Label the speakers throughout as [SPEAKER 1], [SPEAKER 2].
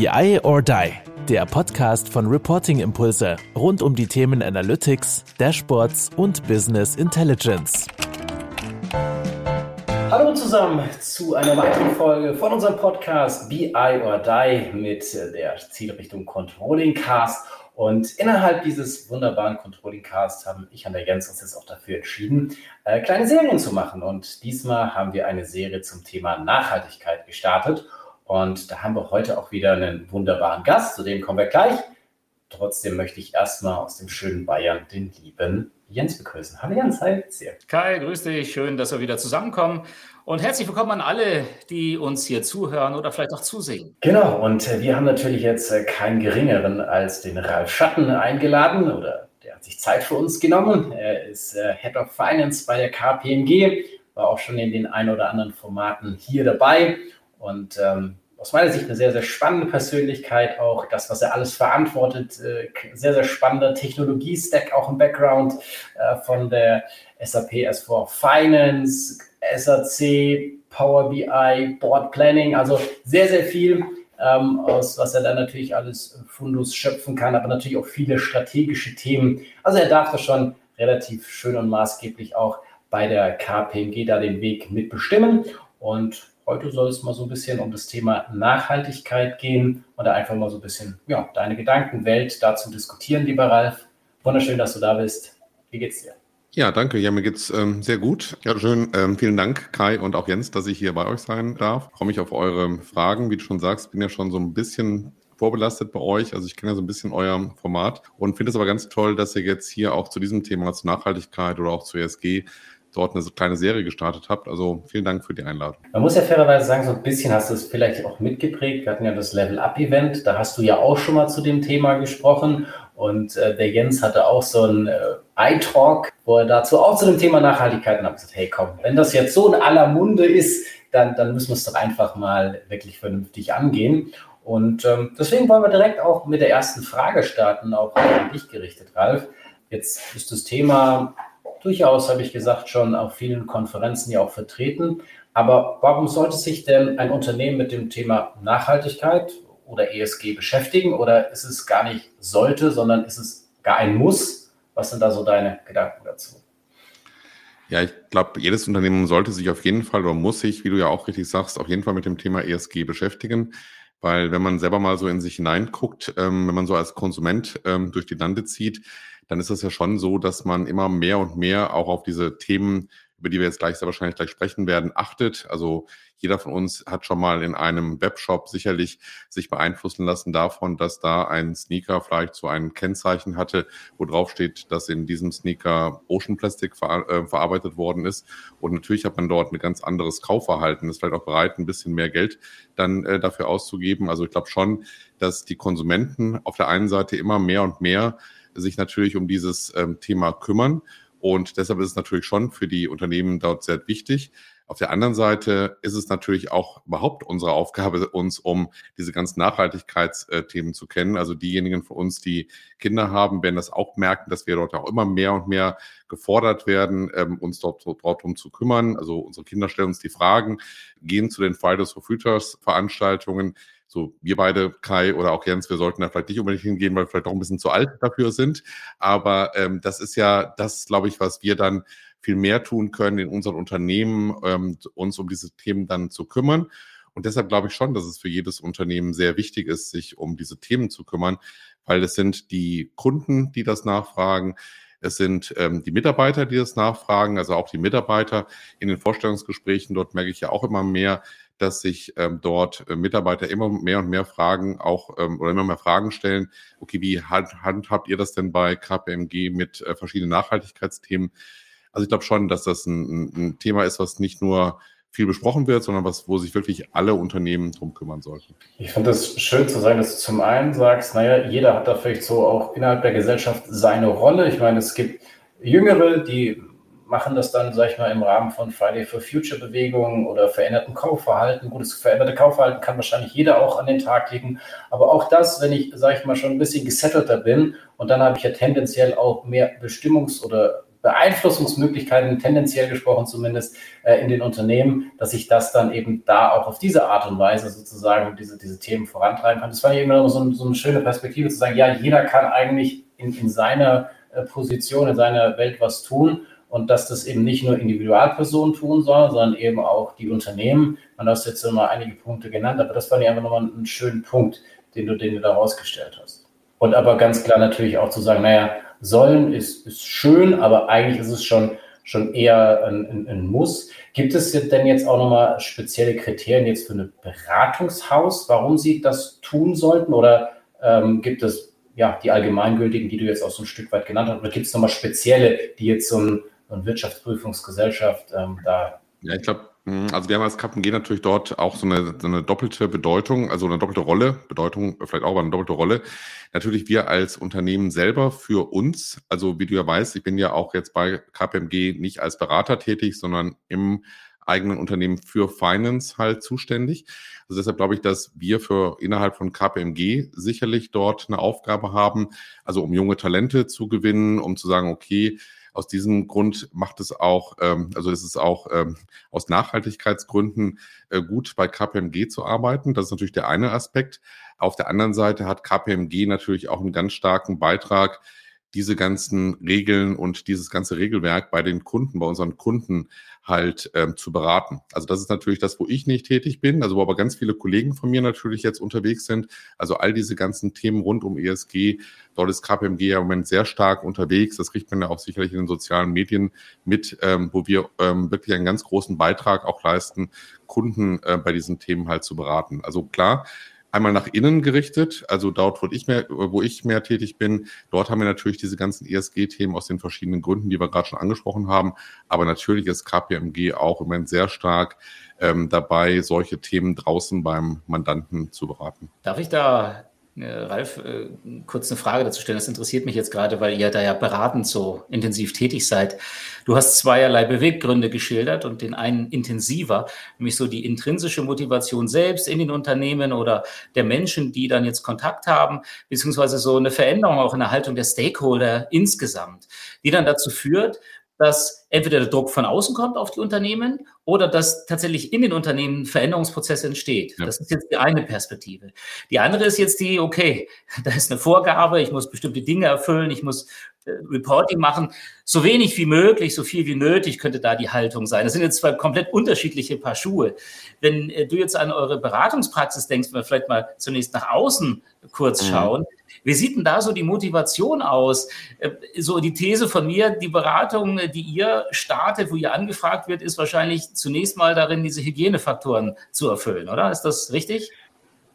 [SPEAKER 1] BI or Die, der Podcast von Reporting Impulse rund um die Themen Analytics, Dashboards und Business Intelligence.
[SPEAKER 2] Hallo zusammen zu einer weiteren Folge von unserem Podcast BI or Die mit der Zielrichtung Controlling Cast. Und innerhalb dieses wunderbaren Controlling Cast haben ich und der Jens uns jetzt auch dafür entschieden, äh, kleine Serien zu machen. Und diesmal haben wir eine Serie zum Thema Nachhaltigkeit gestartet. Und da haben wir heute auch wieder einen wunderbaren Gast, zu dem kommen wir gleich. Trotzdem möchte ich erstmal aus dem schönen Bayern den lieben Jens begrüßen. Hallo Jens, hi.
[SPEAKER 3] Sehr. Kai, grüß dich. Schön, dass wir wieder zusammenkommen. Und herzlich willkommen an alle, die uns hier zuhören oder vielleicht auch zusehen.
[SPEAKER 2] Genau, und äh, wir haben natürlich jetzt äh, keinen geringeren als den Ralf Schatten eingeladen oder der hat sich Zeit für uns genommen. Er ist äh, Head of Finance bei der KPMG, war auch schon in den ein oder anderen Formaten hier dabei und ähm, aus meiner Sicht eine sehr, sehr spannende Persönlichkeit, auch das, was er alles verantwortet, äh, sehr, sehr spannender Technologie-Stack auch im Background äh, von der SAP S4 Finance, SAC, Power BI, Board Planning, also sehr, sehr viel, ähm, aus was er dann natürlich alles Fundus schöpfen kann, aber natürlich auch viele strategische Themen. Also er darf das schon relativ schön und maßgeblich auch bei der KPMG da den Weg mitbestimmen. Und Heute soll es mal so ein bisschen um das Thema Nachhaltigkeit gehen und da einfach mal so ein bisschen ja, deine Gedankenwelt dazu diskutieren, lieber Ralf. Wunderschön, dass du da bist. Wie geht's dir?
[SPEAKER 4] Ja, danke. Ja, mir geht's ähm, sehr gut. Ja, schön. Ähm, vielen Dank, Kai und auch Jens, dass ich hier bei euch sein darf. Ich freue mich auf eure Fragen. Wie du schon sagst, bin ja schon so ein bisschen vorbelastet bei euch. Also ich kenne ja so ein bisschen euer Format und finde es aber ganz toll, dass ihr jetzt hier auch zu diesem Thema, zu Nachhaltigkeit oder auch zu ESG, dort eine kleine Serie gestartet habt. Also vielen Dank für die Einladung.
[SPEAKER 2] Man muss ja fairerweise sagen, so ein bisschen hast du es vielleicht auch mitgeprägt. Wir hatten ja das Level-Up-Event, da hast du ja auch schon mal zu dem Thema gesprochen. Und äh, der Jens hatte auch so ein äh, iTalk, wo er dazu auch zu dem Thema Nachhaltigkeit und hat gesagt, hey komm, wenn das jetzt so in aller Munde ist, dann, dann müssen wir es doch einfach mal wirklich vernünftig angehen. Und ähm, deswegen wollen wir direkt auch mit der ersten Frage starten, auch an dich gerichtet, Ralf. Jetzt ist das Thema durchaus, habe ich gesagt, schon auf vielen Konferenzen ja auch vertreten. Aber warum sollte sich denn ein Unternehmen mit dem Thema Nachhaltigkeit oder ESG beschäftigen? Oder ist es gar nicht sollte, sondern ist es gar ein Muss? Was sind da so deine Gedanken dazu?
[SPEAKER 4] Ja, ich glaube, jedes Unternehmen sollte sich auf jeden Fall oder muss sich, wie du ja auch richtig sagst, auf jeden Fall mit dem Thema ESG beschäftigen. Weil wenn man selber mal so in sich hineinguckt, ähm, wenn man so als Konsument ähm, durch die Lande zieht, dann ist es ja schon so, dass man immer mehr und mehr auch auf diese Themen, über die wir jetzt gleich sehr wahrscheinlich gleich sprechen werden, achtet. Also jeder von uns hat schon mal in einem Webshop sicherlich sich beeinflussen lassen davon, dass da ein Sneaker vielleicht so ein Kennzeichen hatte, wo drauf steht, dass in diesem Sneaker Ocean Plastic ver äh, verarbeitet worden ist. Und natürlich hat man dort ein ganz anderes Kaufverhalten, ist vielleicht auch bereit, ein bisschen mehr Geld dann äh, dafür auszugeben. Also ich glaube schon, dass die Konsumenten auf der einen Seite immer mehr und mehr sich natürlich um dieses ähm, Thema kümmern. Und deshalb ist es natürlich schon für die Unternehmen dort sehr wichtig. Auf der anderen Seite ist es natürlich auch überhaupt unsere Aufgabe, uns um diese ganzen Nachhaltigkeitsthemen zu kennen. Also diejenigen von uns, die Kinder haben, werden das auch merken, dass wir dort auch immer mehr und mehr gefordert werden, ähm, uns dort, dort um zu kümmern. Also unsere Kinder stellen uns die Fragen, gehen zu den Fridays for Futures Veranstaltungen, so wir beide, Kai oder auch Jens, wir sollten da vielleicht nicht unbedingt hingehen, weil wir vielleicht auch ein bisschen zu alt dafür sind. Aber ähm, das ist ja das, glaube ich, was wir dann viel mehr tun können in unseren Unternehmen, ähm, uns um diese Themen dann zu kümmern. Und deshalb glaube ich schon, dass es für jedes Unternehmen sehr wichtig ist, sich um diese Themen zu kümmern, weil es sind die Kunden, die das nachfragen. Es sind ähm, die Mitarbeiter, die das nachfragen, also auch die Mitarbeiter in den Vorstellungsgesprächen. Dort merke ich ja auch immer mehr, dass sich ähm, dort äh, Mitarbeiter immer mehr und mehr Fragen auch ähm, oder immer mehr Fragen stellen. Okay, wie hand, handhabt ihr das denn bei KPMG mit äh, verschiedenen Nachhaltigkeitsthemen? Also ich glaube schon, dass das ein, ein Thema ist, was nicht nur viel besprochen wird, sondern was, wo sich wirklich alle Unternehmen drum kümmern sollten.
[SPEAKER 2] Ich finde es schön zu sagen, dass du zum einen sagst, naja, jeder hat da vielleicht so auch innerhalb der Gesellschaft seine Rolle. Ich meine, es gibt Jüngere, die machen das dann, sag ich mal, im Rahmen von Friday for Future Bewegungen oder veränderten Kaufverhalten. Gutes veränderte Kaufverhalten kann wahrscheinlich jeder auch an den Tag legen. Aber auch das, wenn ich, sag ich mal, schon ein bisschen gesettelter bin und dann habe ich ja tendenziell auch mehr Bestimmungs- oder Beeinflussungsmöglichkeiten, tendenziell gesprochen zumindest, äh, in den Unternehmen, dass ich das dann eben da auch auf diese Art und Weise sozusagen diese, diese Themen vorantreiben kann. Das war eben so, so eine schöne Perspektive zu sagen, ja, jeder kann eigentlich in, in seiner äh, Position, in seiner Welt was tun und dass das eben nicht nur Individualpersonen tun sollen, sondern eben auch die Unternehmen. Man hat jetzt immer einige Punkte genannt, aber das fand ich einfach nochmal einen schönen Punkt, den du, den du da rausgestellt hast. Und aber ganz klar natürlich auch zu sagen, naja, sollen ist, ist schön, aber eigentlich ist es schon, schon eher ein, ein, ein Muss. Gibt es denn jetzt auch nochmal spezielle Kriterien jetzt für ein Beratungshaus, warum sie das tun sollten? Oder ähm, gibt es ja die allgemeingültigen, die du jetzt auch so ein Stück weit genannt hast? Oder gibt es nochmal spezielle, die jetzt so ein, eine Wirtschaftsprüfungsgesellschaft ähm, da.
[SPEAKER 4] Ja, ich glaube, also wir haben als KPMG natürlich dort auch so eine, so eine doppelte Bedeutung, also eine doppelte Rolle, Bedeutung vielleicht auch, aber eine doppelte Rolle. Natürlich wir als Unternehmen selber für uns, also wie du ja weißt, ich bin ja auch jetzt bei KPMG nicht als Berater tätig, sondern im eigenen Unternehmen für Finance halt zuständig. Also deshalb glaube ich, dass wir für innerhalb von KPMG sicherlich dort eine Aufgabe haben, also um junge Talente zu gewinnen, um zu sagen, okay, aus diesem Grund macht es auch, ähm, also es ist auch ähm, aus Nachhaltigkeitsgründen äh, gut, bei KPMG zu arbeiten. Das ist natürlich der eine Aspekt. Auf der anderen Seite hat KPMG natürlich auch einen ganz starken Beitrag diese ganzen Regeln und dieses ganze Regelwerk bei den Kunden, bei unseren Kunden halt ähm, zu beraten. Also das ist natürlich das, wo ich nicht tätig bin, also wo aber ganz viele Kollegen von mir natürlich jetzt unterwegs sind. Also all diese ganzen Themen rund um ESG, dort ist KPMG ja im Moment sehr stark unterwegs. Das kriegt man ja auch sicherlich in den sozialen Medien mit, ähm, wo wir ähm, wirklich einen ganz großen Beitrag auch leisten, Kunden äh, bei diesen Themen halt zu beraten. Also klar, einmal nach innen gerichtet, also dort, wo ich mehr, wo ich mehr tätig bin. Dort haben wir natürlich diese ganzen ESG-Themen aus den verschiedenen Gründen, die wir gerade schon angesprochen haben. Aber natürlich ist KPMG auch im Moment sehr stark ähm, dabei, solche Themen draußen beim Mandanten zu beraten.
[SPEAKER 3] Darf ich da Ralf, äh, kurz eine Frage dazu stellen. Das interessiert mich jetzt gerade, weil ihr da ja beratend so intensiv tätig seid. Du hast zweierlei Beweggründe geschildert und den einen intensiver, nämlich so die intrinsische Motivation selbst in den Unternehmen oder der Menschen, die dann jetzt Kontakt haben, beziehungsweise so eine Veränderung auch in der Haltung der Stakeholder insgesamt, die dann dazu führt, dass entweder der Druck von außen kommt auf die Unternehmen oder dass tatsächlich in den Unternehmen Veränderungsprozesse entsteht. Ja. Das ist jetzt die eine Perspektive. Die andere ist jetzt die, okay, da ist eine Vorgabe, ich muss bestimmte Dinge erfüllen, ich muss Reporting machen. So wenig wie möglich, so viel wie nötig könnte da die Haltung sein. Das sind jetzt zwei komplett unterschiedliche Paar Schuhe. Wenn äh, du jetzt an eure Beratungspraxis denkst, wenn wir vielleicht mal zunächst nach außen kurz mhm. schauen, wie sieht denn da so die Motivation aus? Äh, so die These von mir, die Beratung, äh, die ihr startet, wo ihr angefragt wird, ist wahrscheinlich zunächst mal darin, diese Hygienefaktoren zu erfüllen, oder? Ist das richtig?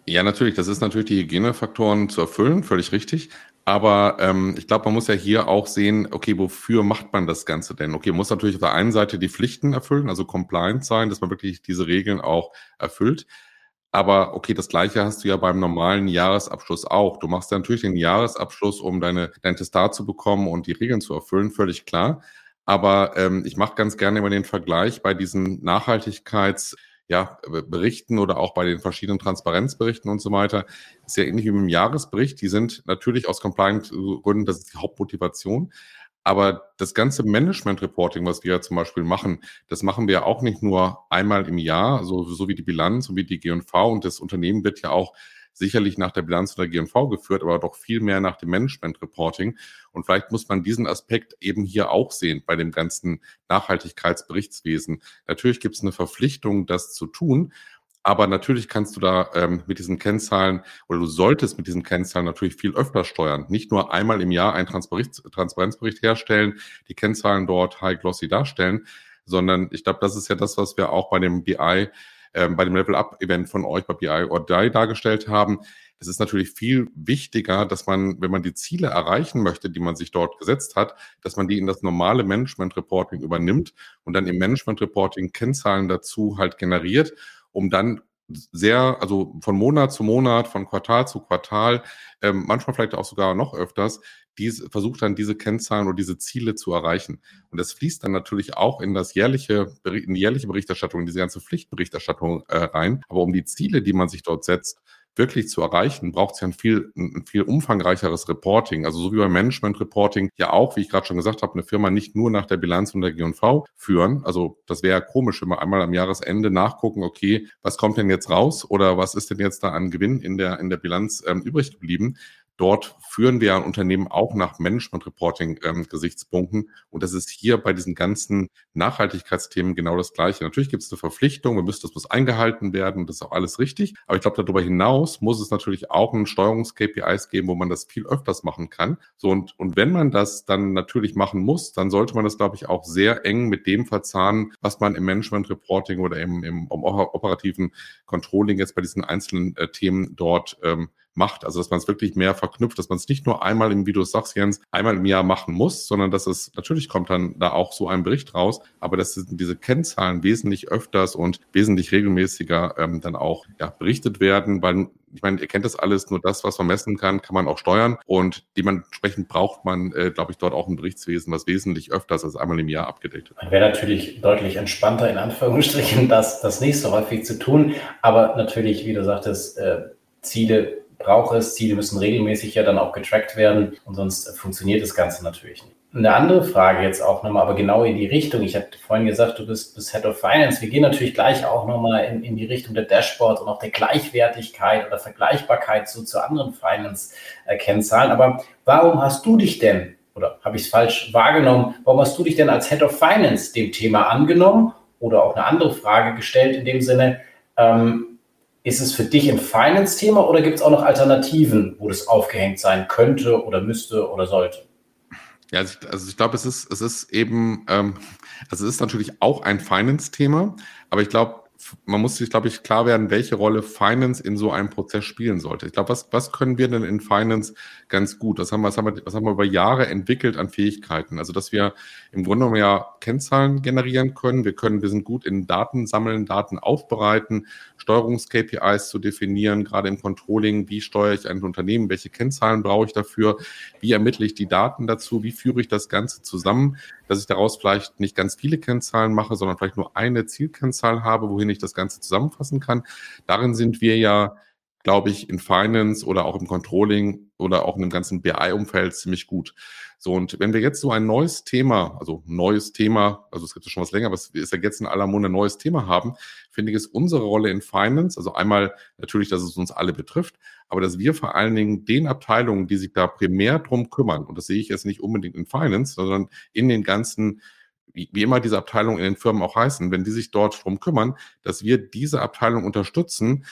[SPEAKER 4] Ja, natürlich. Das ist natürlich die Hygienefaktoren zu erfüllen, völlig richtig. Aber ähm, ich glaube, man muss ja hier auch sehen, okay, wofür macht man das Ganze denn? Okay, man muss natürlich auf der einen Seite die Pflichten erfüllen, also compliant sein, dass man wirklich diese Regeln auch erfüllt. Aber okay, das Gleiche hast du ja beim normalen Jahresabschluss auch. Du machst ja natürlich den Jahresabschluss, um deine, dein Testat zu bekommen und die Regeln zu erfüllen, völlig klar. Aber ähm, ich mache ganz gerne immer den Vergleich bei diesen Nachhaltigkeits- ja, Berichten oder auch bei den verschiedenen Transparenzberichten und so weiter. Ist ja ähnlich wie mit dem Jahresbericht. Die sind natürlich aus Compliance-Gründen, das ist die Hauptmotivation. Aber das ganze Management-Reporting, was wir ja zum Beispiel machen, das machen wir auch nicht nur einmal im Jahr, so, so wie die Bilanz, so wie die G&V. Und das Unternehmen wird ja auch sicherlich nach der Bilanz oder G&V geführt, aber doch viel mehr nach dem Management-Reporting. Und vielleicht muss man diesen Aspekt eben hier auch sehen bei dem ganzen Nachhaltigkeitsberichtswesen. Natürlich gibt es eine Verpflichtung, das zu tun, aber natürlich kannst du da ähm, mit diesen Kennzahlen oder du solltest mit diesen Kennzahlen natürlich viel öfter steuern. Nicht nur einmal im Jahr einen Transparenz Transparenzbericht herstellen, die Kennzahlen dort high glossy darstellen, sondern ich glaube, das ist ja das, was wir auch bei dem BI, ähm, bei dem Level Up Event von euch bei BI or Die dargestellt haben. Es ist natürlich viel wichtiger, dass man, wenn man die Ziele erreichen möchte, die man sich dort gesetzt hat, dass man die in das normale Management Reporting übernimmt und dann im Management Reporting Kennzahlen dazu halt generiert um dann sehr, also von Monat zu Monat, von Quartal zu Quartal, ähm, manchmal vielleicht auch sogar noch öfters, diese, versucht dann diese Kennzahlen oder diese Ziele zu erreichen. Und das fließt dann natürlich auch in das jährliche, in die jährliche Berichterstattung, in diese ganze Pflichtberichterstattung äh, rein. Aber um die Ziele, die man sich dort setzt, wirklich zu erreichen, braucht es ja ein viel, ein viel umfangreicheres Reporting. Also so wie beim Management Reporting ja auch, wie ich gerade schon gesagt habe, eine Firma nicht nur nach der Bilanz und der G&V führen. Also das wäre ja komisch, wenn wir einmal am Jahresende nachgucken, okay, was kommt denn jetzt raus oder was ist denn jetzt da an Gewinn in der, in der Bilanz ähm, übrig geblieben? Dort führen wir ein Unternehmen auch nach Management-Reporting-Gesichtspunkten. Ähm, und das ist hier bei diesen ganzen Nachhaltigkeitsthemen genau das Gleiche. Natürlich gibt es eine Verpflichtung, wir müssen, das muss eingehalten werden, das ist auch alles richtig. Aber ich glaube, darüber hinaus muss es natürlich auch einen Steuerungs-KPIs geben, wo man das viel öfters machen kann. So, und, und wenn man das dann natürlich machen muss, dann sollte man das, glaube ich, auch sehr eng mit dem verzahnen, was man im Management-Reporting oder im, im, im operativen Controlling jetzt bei diesen einzelnen äh, Themen dort ähm, macht. Also dass man es wirklich mehr verknüpft, dass man es nicht nur einmal im, wie du sagst, Jens, einmal im Jahr machen muss, sondern dass es, natürlich kommt dann da auch so ein Bericht raus, aber dass diese Kennzahlen wesentlich öfters und wesentlich regelmäßiger ähm, dann auch ja, berichtet werden, weil ich meine, ihr kennt das alles, nur das, was man messen kann, kann man auch steuern und dementsprechend braucht man, äh, glaube ich, dort auch ein Berichtswesen, was wesentlich öfters als einmal im Jahr abgedeckt wird.
[SPEAKER 2] Man wäre natürlich deutlich entspannter, in Anführungsstrichen, das, das nicht so häufig zu tun, aber natürlich, wie du sagtest, äh, Ziele braucht es. Ziele müssen regelmäßig ja dann auch getrackt werden und sonst funktioniert das Ganze natürlich nicht. Eine andere Frage jetzt auch nochmal, aber genau in die Richtung. Ich hatte vorhin gesagt, du bist, bist Head of Finance. Wir gehen natürlich gleich auch nochmal in, in die Richtung der Dashboards und auch der Gleichwertigkeit oder Vergleichbarkeit so zu anderen Finance-Kennzahlen. Aber warum hast du dich denn, oder habe ich es falsch wahrgenommen, warum hast du dich denn als Head of Finance dem Thema angenommen? Oder auch eine andere Frage gestellt in dem Sinne, ähm, ist es für dich ein Finance-Thema oder gibt es auch noch Alternativen, wo das aufgehängt sein könnte oder müsste oder sollte?
[SPEAKER 4] Ja, also ich, also ich glaube, es ist, es ist eben, ähm, also es ist natürlich auch ein Finance-Thema, aber ich glaube, man muss sich, glaube ich, klar werden, welche Rolle Finance in so einem Prozess spielen sollte. Ich glaube, was, was können wir denn in Finance ganz gut? Was haben, wir, was, haben wir, was haben wir über Jahre entwickelt an Fähigkeiten? Also, dass wir im Grunde genommen ja Kennzahlen generieren können. Wir können, wir sind gut in Daten sammeln, Daten aufbereiten, Steuerungs-KPIs zu definieren, gerade im Controlling. Wie steuere ich ein Unternehmen? Welche Kennzahlen brauche ich dafür? Wie ermittle ich die Daten dazu? Wie führe ich das Ganze zusammen? Dass ich daraus vielleicht nicht ganz viele Kennzahlen mache, sondern vielleicht nur eine Zielkennzahl habe, wohin ich das Ganze zusammenfassen kann. Darin sind wir ja, glaube ich, in Finance oder auch im Controlling oder auch in dem ganzen BI-Umfeld ziemlich gut. So, und wenn wir jetzt so ein neues Thema, also neues Thema, also es gibt ja schon was länger, aber es ist ja jetzt in aller Munde ein neues Thema haben, finde ich, ist unsere Rolle in Finance, also einmal natürlich, dass es uns alle betrifft, aber dass wir vor allen Dingen den Abteilungen, die sich da primär drum kümmern, und das sehe ich jetzt nicht unbedingt in Finance, sondern in den ganzen wie, immer diese Abteilungen in den Firmen auch heißen, wenn die sich dort drum kümmern, dass wir diese Abteilung unterstützen,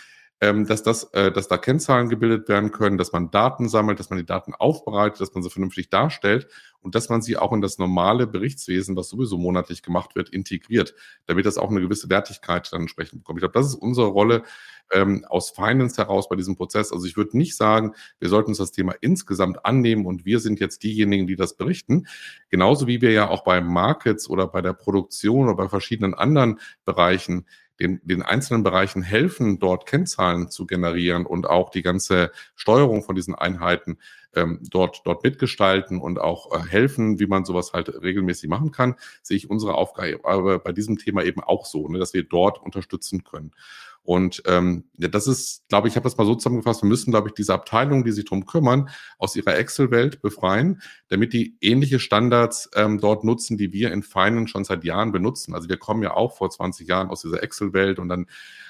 [SPEAKER 4] dass, das, äh, dass da Kennzahlen gebildet werden können, dass man Daten sammelt, dass man die Daten aufbereitet, dass man sie vernünftig darstellt und dass man sie auch in das normale Berichtswesen, was sowieso monatlich gemacht wird, integriert, damit das auch eine gewisse Wertigkeit dann entsprechend bekommt. Ich glaube, das ist unsere Rolle ähm, aus Finance heraus bei diesem Prozess. Also ich würde nicht sagen, wir sollten uns das Thema insgesamt annehmen und wir sind jetzt diejenigen, die das berichten. Genauso wie wir ja auch bei Markets oder bei der Produktion oder bei verschiedenen anderen Bereichen den, den einzelnen Bereichen helfen, dort Kennzahlen zu generieren und auch die ganze Steuerung von diesen Einheiten ähm, dort, dort mitgestalten und auch äh, helfen, wie man sowas halt regelmäßig machen kann, sehe ich unsere Aufgabe bei diesem Thema eben auch so, ne, dass wir dort unterstützen können. Und ähm, ja, das ist, glaube ich, ich habe das mal so zusammengefasst, wir müssen, glaube ich, diese Abteilungen, die sich darum kümmern, aus ihrer Excel-Welt befreien, damit die ähnliche Standards ähm, dort nutzen, die wir in Finance schon seit Jahren benutzen. Also wir kommen ja auch vor 20 Jahren aus dieser Excel-Welt und dann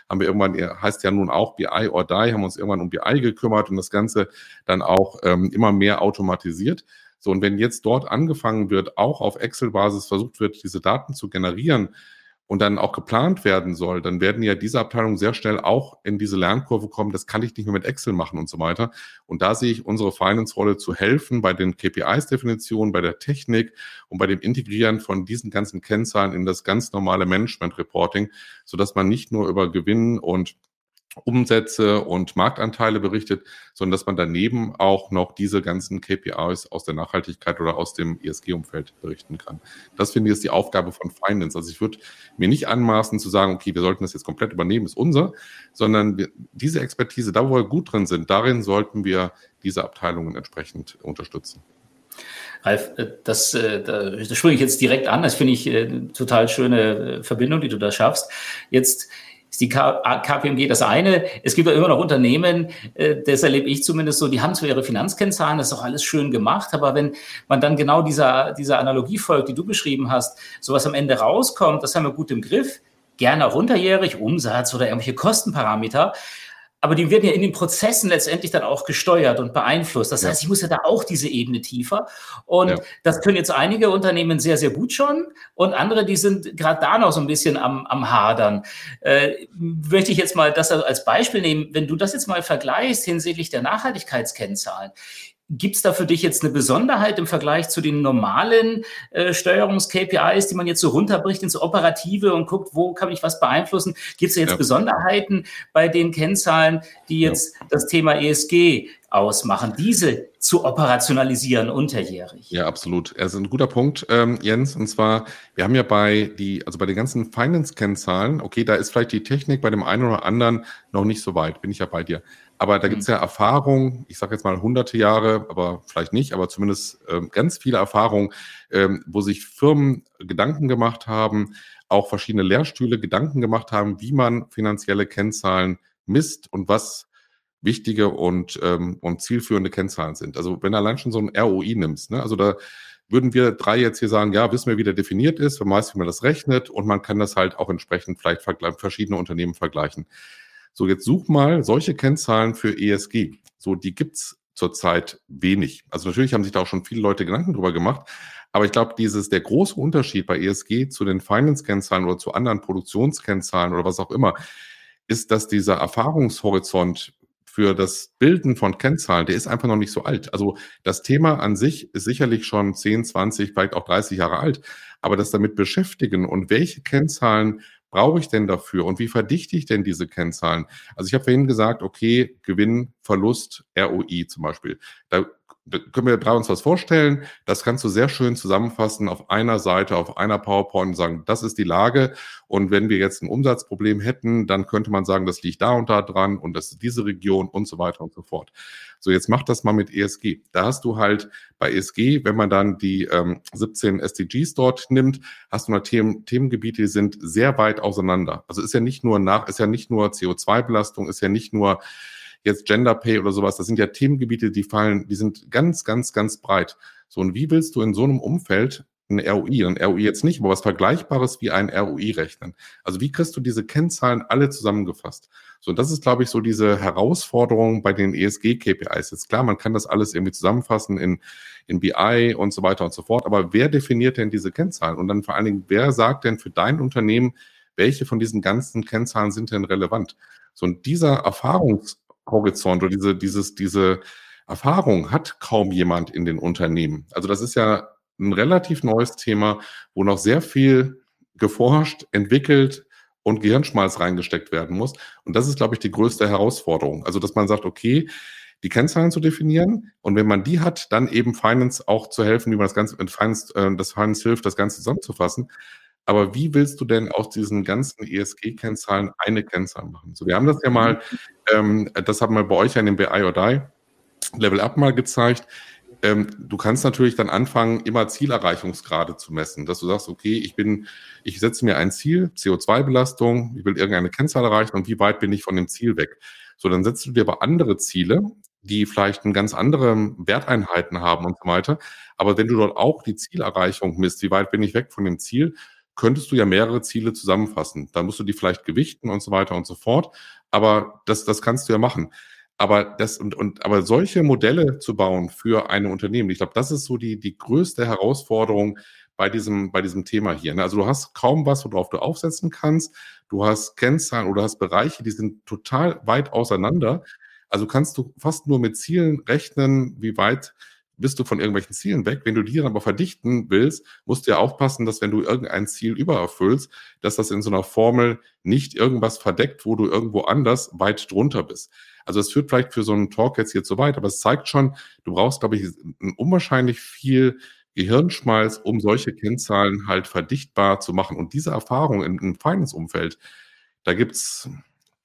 [SPEAKER 4] haben wir irgendwann, heißt ja nun auch BI or Die, haben uns irgendwann um BI gekümmert und das Ganze dann auch ähm, immer mehr automatisiert. So, und wenn jetzt dort angefangen wird, auch auf Excel-Basis versucht wird, diese Daten zu generieren, und dann auch geplant werden soll, dann werden ja diese Abteilungen sehr schnell auch in diese Lernkurve kommen, das kann ich nicht mehr mit Excel machen und so weiter. Und da sehe ich unsere Finance-Rolle zu helfen bei den KPIs-Definitionen, bei der Technik und bei dem Integrieren von diesen ganzen Kennzahlen in das ganz normale Management-Reporting, sodass man nicht nur über Gewinn und Umsätze und Marktanteile berichtet, sondern dass man daneben auch noch diese ganzen KPIs aus der Nachhaltigkeit oder aus dem ESG-Umfeld berichten kann. Das finde ich ist die Aufgabe von Finance. Also ich würde mir nicht anmaßen zu sagen, okay, wir sollten das jetzt komplett übernehmen, ist unser, sondern wir, diese Expertise, da wo wir gut drin sind, darin sollten wir diese Abteilungen entsprechend unterstützen.
[SPEAKER 3] Ralf, äh, das, äh, das springe ich jetzt direkt an. Das finde ich eine äh, total schöne Verbindung, die du da schaffst. Jetzt ist die KPMG das eine. Es gibt ja immer noch Unternehmen, äh, das erlebe ich zumindest so, die haben zwar ihre Finanzkennzahlen, das ist auch alles schön gemacht, aber wenn man dann genau dieser, dieser Analogie folgt, die du beschrieben hast, sowas am Ende rauskommt, das haben wir gut im Griff, gerne auch unterjährig, Umsatz oder irgendwelche Kostenparameter aber die werden ja in den Prozessen letztendlich dann auch gesteuert und beeinflusst. Das heißt, ich muss ja da auch diese Ebene tiefer. Und ja. das können jetzt einige Unternehmen sehr, sehr gut schon und andere, die sind gerade da noch so ein bisschen am, am Hadern. Äh, möchte ich jetzt mal das als Beispiel nehmen. Wenn du das jetzt mal vergleichst hinsichtlich der Nachhaltigkeitskennzahlen, Gibt es da für dich jetzt eine Besonderheit im Vergleich zu den normalen äh, Steuerungs-KPIs, die man jetzt so runterbricht ins Operative und guckt, wo kann ich was beeinflussen? Gibt es jetzt ja. Besonderheiten bei den Kennzahlen, die jetzt ja. das Thema ESG ausmachen, diese zu operationalisieren unterjährig?
[SPEAKER 4] Ja, absolut. Ist ein guter Punkt, ähm, Jens. Und zwar, wir haben ja bei die, also bei den ganzen Finance-Kennzahlen, okay, da ist vielleicht die Technik bei dem einen oder anderen noch nicht so weit, bin ich ja bei dir. Aber da gibt es mhm. ja Erfahrung, ich sage jetzt mal hunderte Jahre, aber vielleicht nicht, aber zumindest ähm, ganz viele Erfahrungen, ähm, wo sich Firmen Gedanken gemacht haben, auch verschiedene Lehrstühle Gedanken gemacht haben, wie man finanzielle Kennzahlen misst und was wichtige und, ähm, und zielführende Kennzahlen sind. Also wenn du allein schon so ein ROI nimmst, ne, also da würden wir drei jetzt hier sagen, ja, wissen wir, wie der definiert ist, wir meist, wie man das rechnet und man kann das halt auch entsprechend vielleicht verschiedene Unternehmen vergleichen. So, jetzt such mal solche Kennzahlen für ESG. So, die gibt's zurzeit wenig. Also natürlich haben sich da auch schon viele Leute Gedanken drüber gemacht. Aber ich glaube, dieses, der große Unterschied bei ESG zu den Finance-Kennzahlen oder zu anderen Produktionskennzahlen oder was auch immer, ist, dass dieser Erfahrungshorizont für das Bilden von Kennzahlen, der ist einfach noch nicht so alt. Also das Thema an sich ist sicherlich schon 10, 20, vielleicht auch 30 Jahre alt. Aber das damit beschäftigen und welche Kennzahlen brauche ich denn dafür und wie verdichte ich denn diese Kennzahlen? Also ich habe vorhin gesagt, okay, Gewinn, Verlust, ROI zum Beispiel. Da können wir drei uns was vorstellen. Das kannst du sehr schön zusammenfassen auf einer Seite, auf einer PowerPoint und sagen, das ist die Lage. Und wenn wir jetzt ein Umsatzproblem hätten, dann könnte man sagen, das liegt da und da dran und das ist diese Region und so weiter und so fort. So, jetzt mach das mal mit ESG. Da hast du halt bei ESG, wenn man dann die ähm, 17 SDGs dort nimmt, hast du noch Themen, Themengebiete, die sind sehr weit auseinander. Also ist ja nicht nur nach, ist ja nicht nur CO2-Belastung, ist ja nicht nur jetzt Gender Pay oder sowas, das sind ja Themengebiete, die fallen, die sind ganz, ganz, ganz breit. So, und wie willst du in so einem Umfeld ein ROI, ein ROI jetzt nicht, aber was Vergleichbares wie ein ROI rechnen? Also wie kriegst du diese Kennzahlen alle zusammengefasst? So, und das ist, glaube ich, so diese Herausforderung bei den ESG-KPIs. Jetzt klar, man kann das alles irgendwie zusammenfassen in, in BI und so weiter und so fort, aber wer definiert denn diese Kennzahlen? Und dann vor allen Dingen, wer sagt denn für dein Unternehmen, welche von diesen ganzen Kennzahlen sind denn relevant? So, und dieser Erfahrungs- Horizont oder diese, dieses, diese Erfahrung hat kaum jemand in den Unternehmen. Also das ist ja ein relativ neues Thema, wo noch sehr viel geforscht, entwickelt und Gehirnschmalz reingesteckt werden muss. Und das ist, glaube ich, die größte Herausforderung. Also, dass man sagt, okay, die Kennzahlen zu definieren und wenn man die hat, dann eben Finance auch zu helfen, wie man das Ganze, Finance, äh, das Finance hilft, das Ganze zusammenzufassen. Aber wie willst du denn aus diesen ganzen ESG-Kennzahlen eine Kennzahl machen? So, wir haben das ja mal, ähm, das haben wir bei euch ja in dem BI or Die Level Up mal gezeigt. Ähm, du kannst natürlich dann anfangen, immer Zielerreichungsgrade zu messen, dass du sagst, okay, ich bin, ich setze mir ein Ziel, CO2-Belastung, ich will irgendeine Kennzahl erreichen und wie weit bin ich von dem Ziel weg? So, dann setzt du dir aber andere Ziele, die vielleicht einen ganz anderen Werteinheiten haben und so weiter. Aber wenn du dort auch die Zielerreichung misst, wie weit bin ich weg von dem Ziel, könntest du ja mehrere Ziele zusammenfassen. Da musst du die vielleicht gewichten und so weiter und so fort. Aber das, das kannst du ja machen. Aber das und, und aber solche Modelle zu bauen für eine Unternehmen, ich glaube, das ist so die, die größte Herausforderung bei diesem, bei diesem Thema hier. Ne? Also du hast kaum was, worauf du aufsetzen kannst. Du hast Kennzahlen oder hast Bereiche, die sind total weit auseinander. Also kannst du fast nur mit Zielen rechnen, wie weit bist du von irgendwelchen Zielen weg. Wenn du die dann aber verdichten willst, musst du ja aufpassen, dass wenn du irgendein Ziel übererfüllst, dass das in so einer Formel nicht irgendwas verdeckt, wo du irgendwo anders weit drunter bist. Also es führt vielleicht für so einen Talk jetzt hier zu weit, aber es zeigt schon, du brauchst, glaube ich, unwahrscheinlich viel Gehirnschmalz, um solche Kennzahlen halt verdichtbar zu machen. Und diese Erfahrung im, im Finance-Umfeld, da gibt's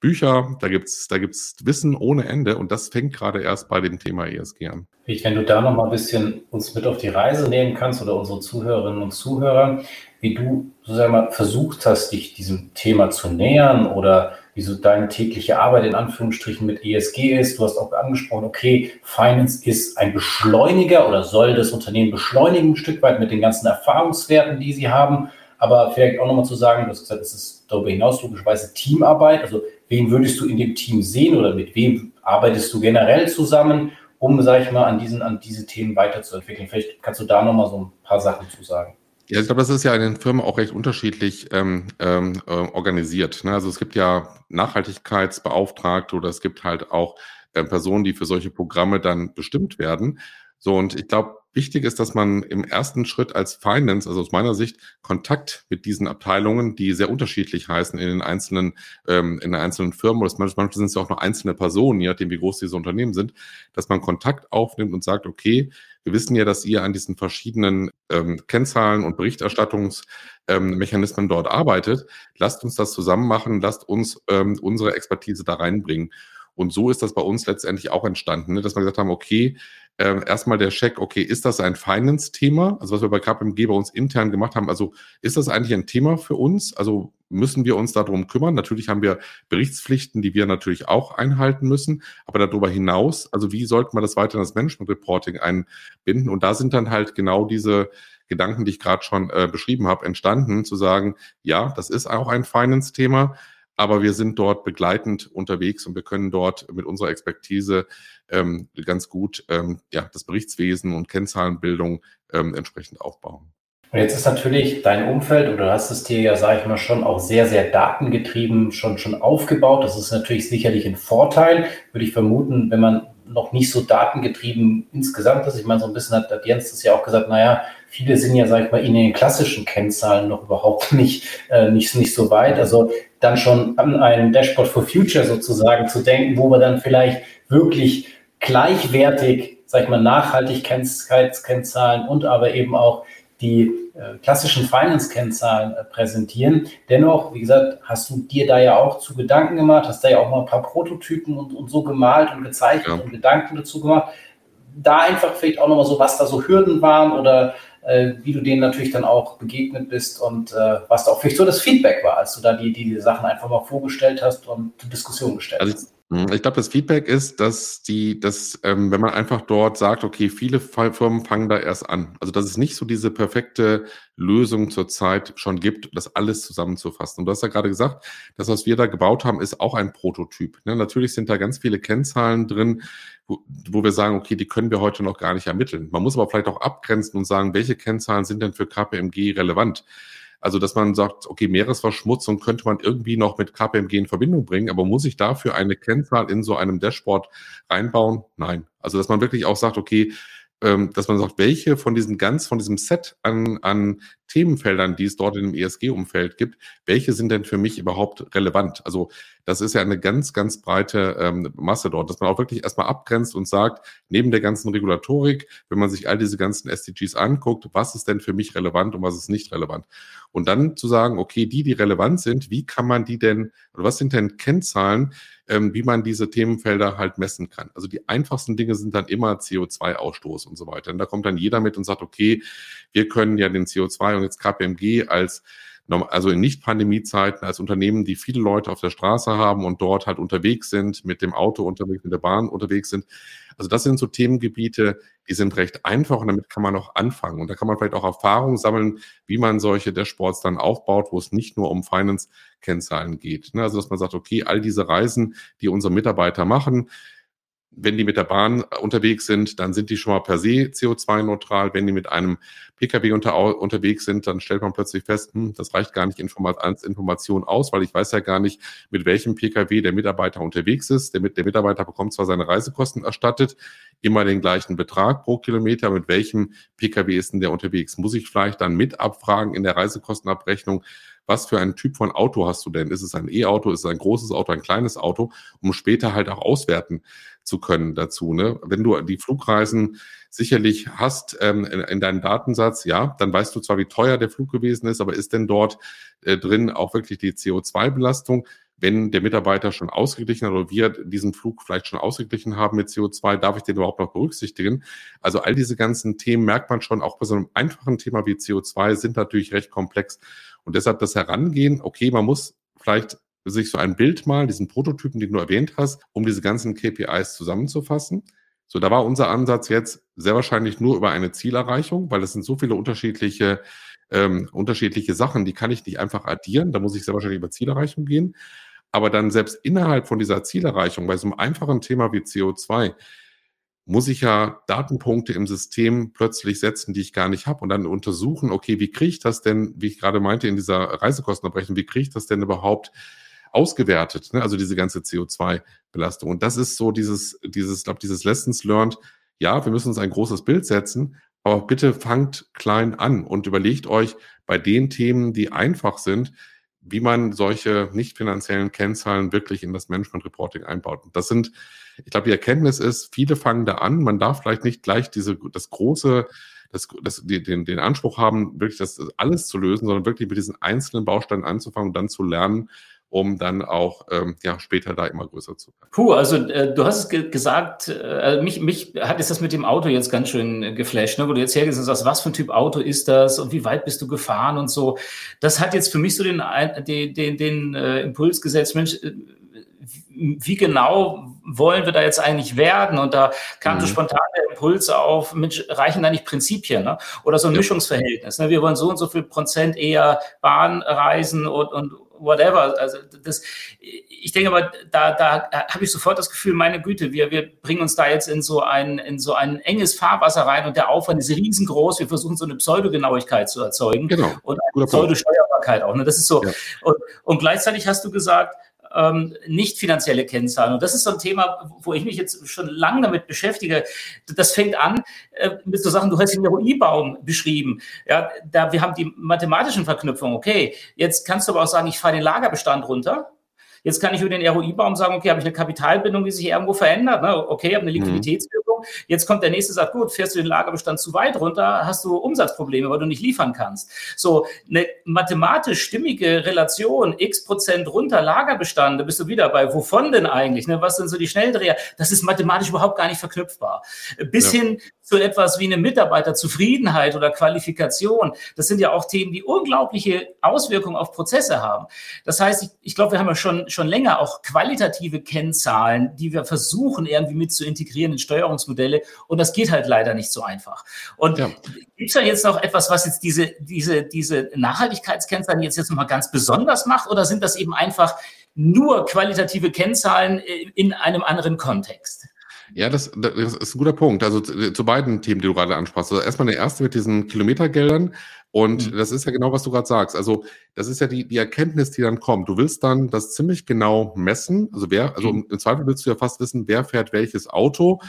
[SPEAKER 4] Bücher, da gibt's da gibt's Wissen ohne Ende und das fängt gerade erst bei dem Thema ESG an.
[SPEAKER 2] Wenn du da noch mal ein bisschen uns mit auf die Reise nehmen kannst oder unsere Zuhörerinnen und Zuhörer, wie du sozusagen mal versucht hast, dich diesem Thema zu nähern oder wie so deine tägliche Arbeit in Anführungsstrichen mit ESG ist. Du hast auch angesprochen, okay, Finance ist ein Beschleuniger oder soll das Unternehmen beschleunigen, ein Stück weit mit den ganzen Erfahrungswerten, die sie haben. Aber vielleicht auch nochmal zu sagen, du hast gesagt, es ist darüber hinaus logischerweise Teamarbeit. Also wen würdest du in dem Team sehen oder mit wem arbeitest du generell zusammen, um, sage ich mal, an, diesen, an diese Themen weiterzuentwickeln? Vielleicht kannst du da nochmal so ein paar Sachen zu sagen.
[SPEAKER 4] Ja, ich glaube, das ist ja in den Firmen auch recht unterschiedlich ähm, ähm, äh, organisiert. Ne? Also es gibt ja Nachhaltigkeitsbeauftragte oder es gibt halt auch äh, Personen, die für solche Programme dann bestimmt werden. So, und ich glaube, wichtig ist, dass man im ersten Schritt als Finance, also aus meiner Sicht, Kontakt mit diesen Abteilungen, die sehr unterschiedlich heißen in den einzelnen, ähm, in den einzelnen Firmen, oder manchmal sind es ja auch nur einzelne Personen, je nachdem, wie groß diese Unternehmen sind, dass man Kontakt aufnimmt und sagt, okay, wir wissen ja, dass ihr an diesen verschiedenen ähm, Kennzahlen und Berichterstattungsmechanismen ähm, dort arbeitet. Lasst uns das zusammen machen, lasst uns ähm, unsere Expertise da reinbringen. Und so ist das bei uns letztendlich auch entstanden, ne? dass wir gesagt haben, okay, äh, erstmal der Check, okay, ist das ein Finance-Thema? Also was wir bei KPMG bei uns intern gemacht haben, also ist das eigentlich ein Thema für uns? Also müssen wir uns darum kümmern? Natürlich haben wir Berichtspflichten, die wir natürlich auch einhalten müssen, aber darüber hinaus, also wie sollten wir das weiter in das Management-Reporting einbinden? Und da sind dann halt genau diese Gedanken, die ich gerade schon äh, beschrieben habe, entstanden, zu sagen, ja, das ist auch ein Finance-Thema aber wir sind dort begleitend unterwegs und wir können dort mit unserer Expertise ähm, ganz gut ähm, ja, das Berichtswesen und Kennzahlenbildung ähm, entsprechend aufbauen.
[SPEAKER 2] Und jetzt ist natürlich dein Umfeld, oder du hast es dir ja, sage ich mal, schon auch sehr, sehr datengetrieben schon, schon aufgebaut. Das ist natürlich sicherlich ein Vorteil, würde ich vermuten, wenn man noch nicht so datengetrieben insgesamt ist. Ich meine, so ein bisschen hat, hat Jens das ja auch gesagt, naja, viele sind ja, sage ich mal, in den klassischen Kennzahlen noch überhaupt nicht, äh, nicht, nicht so weit. Also dann schon an ein Dashboard for Future sozusagen zu denken, wo wir dann vielleicht wirklich gleichwertig, sag ich mal, Nachhaltigkeitskennzahlen und aber eben auch die äh, klassischen Finance-Kennzahlen äh, präsentieren. Dennoch, wie gesagt, hast du dir da ja auch zu Gedanken gemacht, hast da ja auch mal ein paar Prototypen und, und so gemalt und gezeichnet ja. und Gedanken dazu gemacht. Da einfach vielleicht auch nochmal so, was da so Hürden waren oder äh, wie du denen natürlich dann auch begegnet bist und äh, was da auch vielleicht so das Feedback war, als du da die, die, die Sachen einfach mal vorgestellt hast und zur Diskussion gestellt also, hast.
[SPEAKER 4] Hm, ich glaube, das Feedback ist, dass die, dass, ähm, wenn man einfach dort sagt, okay, viele Firmen fangen da erst an. Also, dass es nicht so diese perfekte Lösung zurzeit schon gibt, das alles zusammenzufassen. Und du hast ja gerade gesagt, das, was wir da gebaut haben, ist auch ein Prototyp. Ne? Natürlich sind da ganz viele Kennzahlen drin, wo, wo wir sagen, okay, die können wir heute noch gar nicht ermitteln. Man muss aber vielleicht auch abgrenzen und sagen, welche Kennzahlen sind denn für KPMG relevant? Also, dass man sagt, okay, Meeresverschmutzung könnte man irgendwie noch mit KPMG in Verbindung bringen, aber muss ich dafür eine Kennzahl in so einem Dashboard reinbauen? Nein. Also, dass man wirklich auch sagt, okay, ähm, dass man sagt, welche von diesem ganz, von diesem Set an, an Themenfeldern, die es dort in dem ESG-Umfeld gibt, welche sind denn für mich überhaupt relevant? Also das ist ja eine ganz, ganz breite ähm, Masse dort, dass man auch wirklich erstmal abgrenzt und sagt, neben der ganzen Regulatorik, wenn man sich all diese ganzen SDGs anguckt, was ist denn für mich relevant und was ist nicht relevant? Und dann zu sagen, okay, die, die relevant sind, wie kann man die denn, oder was sind denn Kennzahlen, ähm, wie man diese Themenfelder halt messen kann. Also die einfachsten Dinge sind dann immer CO2-Ausstoß und so weiter. Und da kommt dann jeder mit und sagt, okay, wir können ja den CO2 und jetzt KPMG als also in Nicht-Pandemie-Zeiten als Unternehmen, die viele Leute auf der Straße haben und dort halt unterwegs sind, mit dem Auto unterwegs, mit der Bahn unterwegs sind. Also das sind so Themengebiete, die sind recht einfach und damit kann man auch anfangen. Und da kann man vielleicht auch Erfahrungen sammeln, wie man solche Dashboards dann aufbaut, wo es nicht nur um Finance-Kennzahlen geht. Ne? Also dass man sagt, okay, all diese Reisen, die unsere Mitarbeiter machen, wenn die mit der Bahn unterwegs sind, dann sind die schon mal per se CO2-neutral. Wenn die mit einem Pkw unter, unterwegs sind, dann stellt man plötzlich fest, hm, das reicht gar nicht als Information aus, weil ich weiß ja gar nicht, mit welchem Pkw der Mitarbeiter unterwegs ist. Der, der Mitarbeiter bekommt zwar seine Reisekosten erstattet, immer den gleichen Betrag pro Kilometer. Mit welchem Pkw ist denn der unterwegs? Muss ich vielleicht dann mit abfragen in der Reisekostenabrechnung, was für einen Typ von Auto hast du denn? Ist es ein E-Auto, ist es ein großes Auto, ein kleines Auto, um später halt auch auswerten zu können dazu. Ne? Wenn du die Flugreisen sicherlich hast ähm, in, in deinem Datensatz, ja, dann weißt du zwar, wie teuer der Flug gewesen ist, aber ist denn dort äh, drin auch wirklich die CO2-Belastung? wenn der Mitarbeiter schon ausgeglichen hat oder wir diesen Flug vielleicht schon ausgeglichen haben mit CO2, darf ich den überhaupt noch berücksichtigen? Also all diese ganzen Themen merkt man schon, auch bei so einem einfachen Thema wie CO2 sind natürlich recht komplex. Und deshalb das Herangehen, okay, man muss vielleicht sich so ein Bild mal, diesen Prototypen, den du erwähnt hast, um diese ganzen KPIs zusammenzufassen. So, da war unser Ansatz jetzt sehr wahrscheinlich nur über eine Zielerreichung, weil es sind so viele unterschiedliche, ähm, unterschiedliche Sachen, die kann ich nicht einfach addieren. Da muss ich sehr wahrscheinlich über Zielerreichung gehen. Aber dann selbst innerhalb von dieser Zielerreichung, bei so einem einfachen Thema wie CO2, muss ich ja Datenpunkte im System plötzlich setzen, die ich gar nicht habe und dann untersuchen, okay, wie kriege ich das denn, wie ich gerade meinte in dieser Reisekostenabrechnung, wie kriege ich das denn überhaupt ausgewertet, ne? also diese ganze CO2-Belastung. Und das ist so dieses, dieses, glaube dieses Lessons learned. Ja, wir müssen uns ein großes Bild setzen, aber bitte fangt klein an und überlegt euch bei den Themen, die einfach sind, wie man solche nicht finanziellen Kennzahlen wirklich in das Management Reporting einbaut. Und das sind, ich glaube, die Erkenntnis ist, viele fangen da an. Man darf vielleicht nicht gleich diese, das große, das, das, den, den Anspruch haben, wirklich das alles zu lösen, sondern wirklich mit diesen einzelnen Bausteinen anzufangen und dann zu lernen, um dann auch ähm, ja, später da immer größer zu werden.
[SPEAKER 3] Puh, also äh, du hast es ge gesagt, äh, mich, mich hat jetzt das mit dem Auto jetzt ganz schön äh, geflasht, ne? wo du jetzt hergehst und sagst, was für ein Typ Auto ist das und wie weit bist du gefahren und so. Das hat jetzt für mich so den, den, den, den äh, Impuls gesetzt, Mensch, äh, wie genau wollen wir da jetzt eigentlich werden? Und da kam mhm. so spontan der Impuls auf, Mensch, reichen da nicht Prinzipien ne? oder so ein ja. Mischungsverhältnis. Ne? Wir wollen so und so viel Prozent eher Bahnreisen und, und whatever. Also das, ich denke aber, da, da habe ich sofort das Gefühl, meine Güte, wir, wir bringen uns da jetzt in so ein, in so ein enges Fahrwasser rein und der Aufwand ist riesengroß. Wir versuchen so eine Pseudogenauigkeit zu erzeugen
[SPEAKER 4] genau.
[SPEAKER 3] und eine Pseudosteuerbarkeit auch. Ne? Das ist so. Ja. Und, und gleichzeitig hast du gesagt, ähm, nicht finanzielle Kennzahlen. Und das ist so ein Thema, wo ich mich jetzt schon lange damit beschäftige. Das fängt an äh, mit so Sachen, du hast den ROI-Baum beschrieben. Ja, da, wir haben die mathematischen Verknüpfungen. Okay, jetzt kannst du aber auch sagen, ich fahre den Lagerbestand runter. Jetzt kann ich über den ROI-Baum sagen, okay, habe ich eine Kapitalbindung, die sich irgendwo verändert. Ne? Okay, habe eine mhm. Liquiditätswirkung. Jetzt kommt der nächste, sagt, gut, fährst du den Lagerbestand zu weit runter, hast du Umsatzprobleme, weil du nicht liefern kannst. So eine mathematisch stimmige Relation, x Prozent runter Lagerbestand, da bist du wieder bei, wovon denn eigentlich? Ne? Was sind so die Schnelldreher? Das ist mathematisch überhaupt gar nicht verknüpfbar. Bis ja. hin zu etwas wie eine Mitarbeiterzufriedenheit oder Qualifikation. Das sind ja auch Themen, die unglaubliche Auswirkungen auf Prozesse haben. Das heißt, ich, ich glaube, wir haben ja schon, schon länger auch qualitative Kennzahlen, die wir versuchen irgendwie mit zu integrieren in Steuerungsmodelle. Und das geht halt leider nicht so einfach. Und ja. gibt es da jetzt noch etwas, was jetzt diese, diese, diese Nachhaltigkeitskennzahlen jetzt, jetzt nochmal ganz besonders macht? Oder sind das eben einfach nur qualitative Kennzahlen in einem anderen Kontext?
[SPEAKER 4] Ja, das, das ist ein guter Punkt. Also zu, zu beiden Themen, die du gerade ansprachst. Also erstmal der erste mit diesen Kilometergeldern. Und mhm. das ist ja genau, was du gerade sagst. Also das ist ja die, die Erkenntnis, die dann kommt. Du willst dann das ziemlich genau messen. Also wer, also mhm. im Zweifel willst du ja fast wissen, wer fährt welches Auto,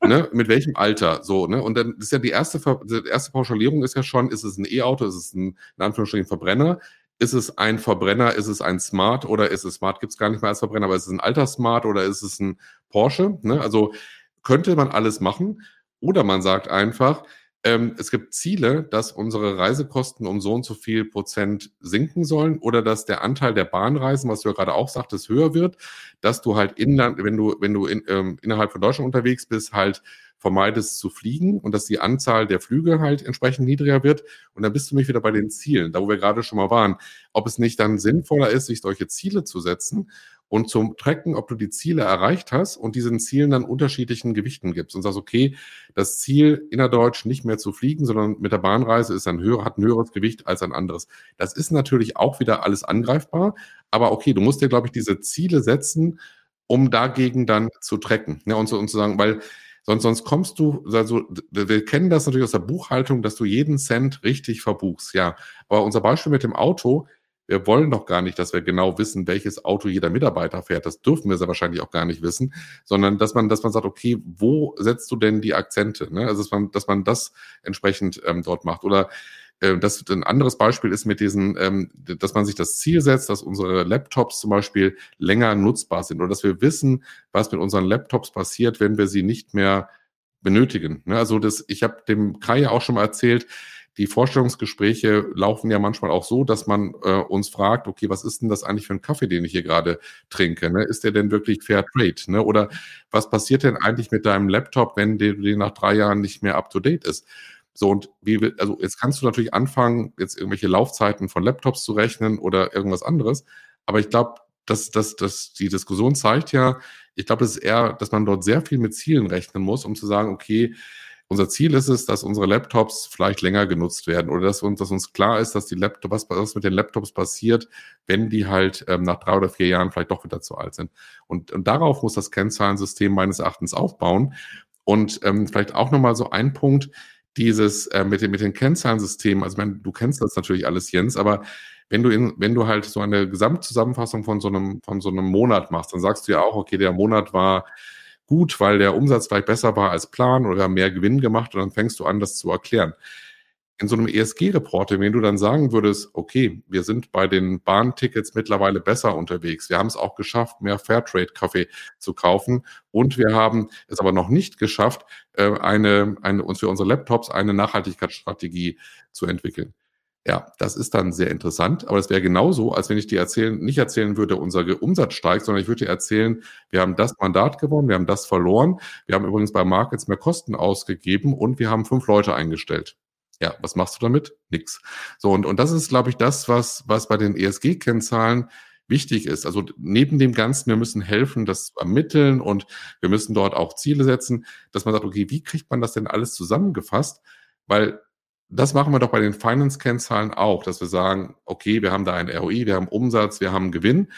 [SPEAKER 4] ne, mit welchem Alter. So, ne? Und dann ist ja die erste, die erste Pauschalierung ist ja schon, ist es ein E-Auto, ist es ein, in Anführungsstrichen, Verbrenner? Ist es ein Verbrenner, ist es ein Smart oder ist es Smart, gibt es gar nicht mehr als Verbrenner, aber ist es ein alter Smart oder ist es ein Porsche? Ne? Also könnte man alles machen. Oder man sagt einfach, ähm, es gibt Ziele, dass unsere Reisekosten um so und so viel Prozent sinken sollen oder dass der Anteil der Bahnreisen, was du ja gerade auch sagtest, höher wird, dass du halt inland, wenn du, wenn du in, ähm, innerhalb von Deutschland unterwegs bist, halt vermeidest zu fliegen und dass die Anzahl der Flüge halt entsprechend niedriger wird. Und dann bist du mich wieder bei den Zielen, da wo wir gerade schon mal waren. Ob es nicht dann sinnvoller ist, sich solche Ziele zu setzen und zum Tracken, ob du die Ziele erreicht hast und diesen Zielen dann unterschiedlichen Gewichten gibst und sagst, okay, das Ziel innerdeutsch nicht mehr zu fliegen, sondern mit der Bahnreise ist ein höher, hat ein höheres Gewicht als ein anderes. Das ist natürlich auch wieder alles angreifbar, aber okay, du musst dir, glaube ich, diese Ziele setzen, um dagegen dann zu tracken. Ja, und, so, und zu sagen, weil sonst, sonst kommst du, also wir kennen das natürlich aus der Buchhaltung, dass du jeden Cent richtig verbuchst, ja. Aber unser Beispiel mit dem Auto, wir wollen doch gar nicht, dass wir genau wissen, welches Auto jeder Mitarbeiter fährt. Das dürfen wir sehr wahrscheinlich auch gar nicht wissen, sondern dass man, dass man sagt, okay, wo setzt du denn die Akzente? Ne? Also dass man, dass man das entsprechend ähm, dort macht. Oder äh, das ein anderes Beispiel ist mit diesen, ähm, dass man sich das Ziel setzt, dass unsere Laptops zum Beispiel länger nutzbar sind oder dass wir wissen, was mit unseren Laptops passiert, wenn wir sie nicht mehr benötigen. Ne? Also das, ich habe dem Kai ja auch schon mal erzählt, die Vorstellungsgespräche laufen ja manchmal auch so, dass man äh, uns fragt, okay, was ist denn das eigentlich für ein Kaffee, den ich hier gerade trinke? Ne? Ist der denn wirklich Fair Trade? Ne? Oder was passiert denn eigentlich mit deinem Laptop, wenn der, der nach drei Jahren nicht mehr up to date ist? So, und wie, also jetzt kannst du natürlich anfangen, jetzt irgendwelche Laufzeiten von Laptops zu rechnen oder irgendwas anderes. Aber ich glaube, dass, dass, dass die Diskussion zeigt ja, ich glaube, es ist eher, dass man dort sehr viel mit Zielen rechnen muss, um zu sagen, okay, unser Ziel ist es, dass unsere Laptops vielleicht länger genutzt werden oder dass uns, dass uns klar ist, dass die Laptops, was, was mit den Laptops passiert, wenn die halt ähm, nach drei oder vier Jahren vielleicht doch wieder zu alt sind. Und, und darauf muss das Kennzahlensystem meines Erachtens aufbauen. Und ähm, vielleicht auch nochmal so ein Punkt, dieses äh, mit, den, mit den Kennzahlensystemen, also meine, du kennst das natürlich alles, Jens, aber wenn du in, wenn du halt so eine Gesamtzusammenfassung von so einem, von so einem Monat machst, dann sagst du ja auch, okay, der Monat war gut, weil der Umsatz vielleicht besser war als Plan oder mehr Gewinn gemacht und dann fängst du an, das zu erklären. In so einem ESG-Report, wenn du dann sagen würdest, okay, wir sind bei den Bahntickets mittlerweile besser unterwegs, wir haben es auch geschafft, mehr Fairtrade-Kaffee zu kaufen. Und wir haben es aber noch nicht geschafft, äh, eine, eine, uns für unsere Laptops eine Nachhaltigkeitsstrategie zu entwickeln. Ja, das ist dann sehr interessant, aber es wäre genauso, als wenn ich dir erzählen, nicht erzählen würde, unser Umsatz steigt, sondern ich würde dir erzählen, wir haben das Mandat gewonnen, wir haben das verloren, wir haben übrigens bei Markets mehr Kosten ausgegeben und wir haben fünf Leute eingestellt. Ja, was machst du damit? Nix. So, und, und das ist, glaube ich, das, was, was bei den ESG-Kennzahlen wichtig ist. Also neben dem Ganzen, wir müssen helfen, das zu ermitteln und wir müssen dort auch Ziele setzen, dass man sagt, okay, wie kriegt man das denn alles zusammengefasst? Weil das machen wir doch bei den Finance-Kennzahlen auch, dass wir sagen, okay, wir haben da ein ROI, wir haben Umsatz, wir haben Gewinn.